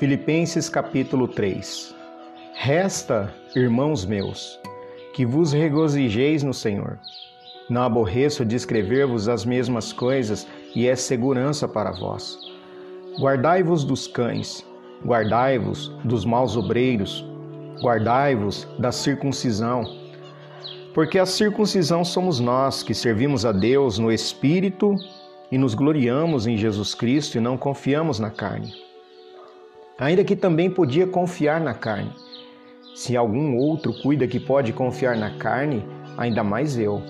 Filipenses capítulo 3 Resta, irmãos meus, que vos regozijeis no Senhor. Não aborreço de escrever-vos as mesmas coisas e é segurança para vós. Guardai-vos dos cães, guardai-vos dos maus obreiros, guardai-vos da circuncisão. Porque a circuncisão somos nós que servimos a Deus no Espírito e nos gloriamos em Jesus Cristo e não confiamos na carne. Ainda que também podia confiar na carne. Se algum outro cuida que pode confiar na carne, ainda mais eu.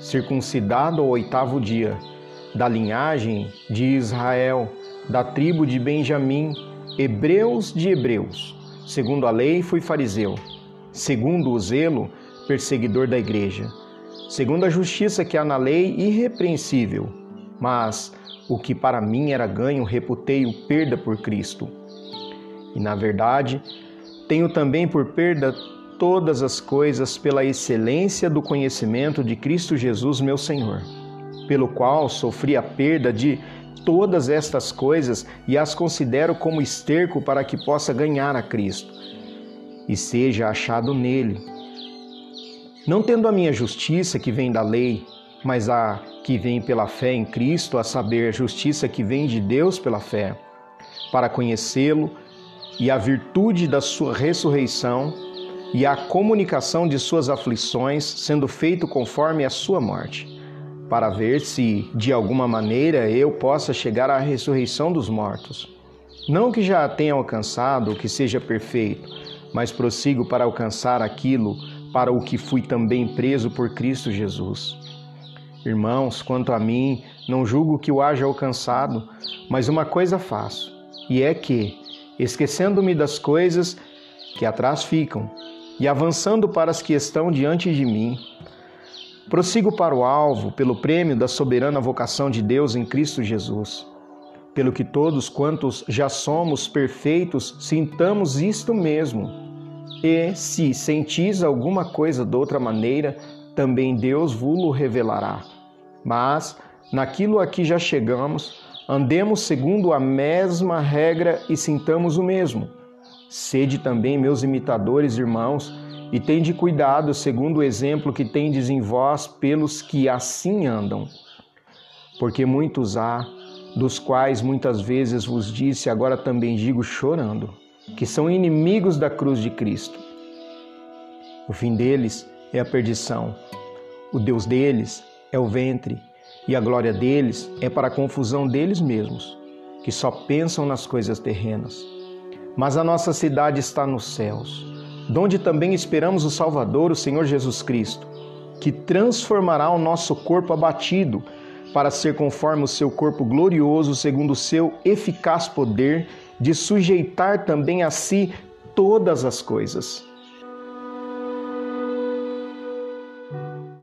Circuncidado ao oitavo dia, da linhagem de Israel, da tribo de Benjamim, hebreus de hebreus. Segundo a lei, fui fariseu. Segundo o zelo, perseguidor da igreja. Segundo a justiça que há na lei, irrepreensível mas o que para mim era ganho, reputei-o perda por Cristo. E na verdade, tenho também por perda todas as coisas pela excelência do conhecimento de Cristo Jesus, meu Senhor, pelo qual sofri a perda de todas estas coisas e as considero como esterco para que possa ganhar a Cristo e seja achado nele. Não tendo a minha justiça que vem da lei, mas a que vem pela fé em Cristo, a saber, a justiça que vem de Deus pela fé, para conhecê-lo e a virtude da sua ressurreição e a comunicação de suas aflições, sendo feito conforme a sua morte, para ver se de alguma maneira eu possa chegar à ressurreição dos mortos. Não que já tenha alcançado que seja perfeito, mas prossigo para alcançar aquilo para o que fui também preso por Cristo Jesus. Irmãos, quanto a mim, não julgo que o haja alcançado, mas uma coisa faço, e é que, esquecendo-me das coisas que atrás ficam e avançando para as que estão diante de mim, prossigo para o alvo pelo prêmio da soberana vocação de Deus em Cristo Jesus. Pelo que todos quantos já somos perfeitos, sintamos isto mesmo. E se sentis alguma coisa de outra maneira, também Deus vos revelará. Mas, naquilo a que já chegamos, andemos segundo a mesma regra e sintamos o mesmo. Sede também meus imitadores, irmãos, e tende cuidado segundo o exemplo que tendes em vós pelos que assim andam. Porque muitos há, dos quais muitas vezes vos disse, agora também digo chorando, que são inimigos da cruz de Cristo. O fim deles é a perdição. O Deus deles é o ventre, e a glória deles é para a confusão deles mesmos, que só pensam nas coisas terrenas. Mas a nossa cidade está nos céus, donde também esperamos o Salvador, o Senhor Jesus Cristo, que transformará o nosso corpo abatido para ser conforme o seu corpo glorioso, segundo o seu eficaz poder de sujeitar também a si todas as coisas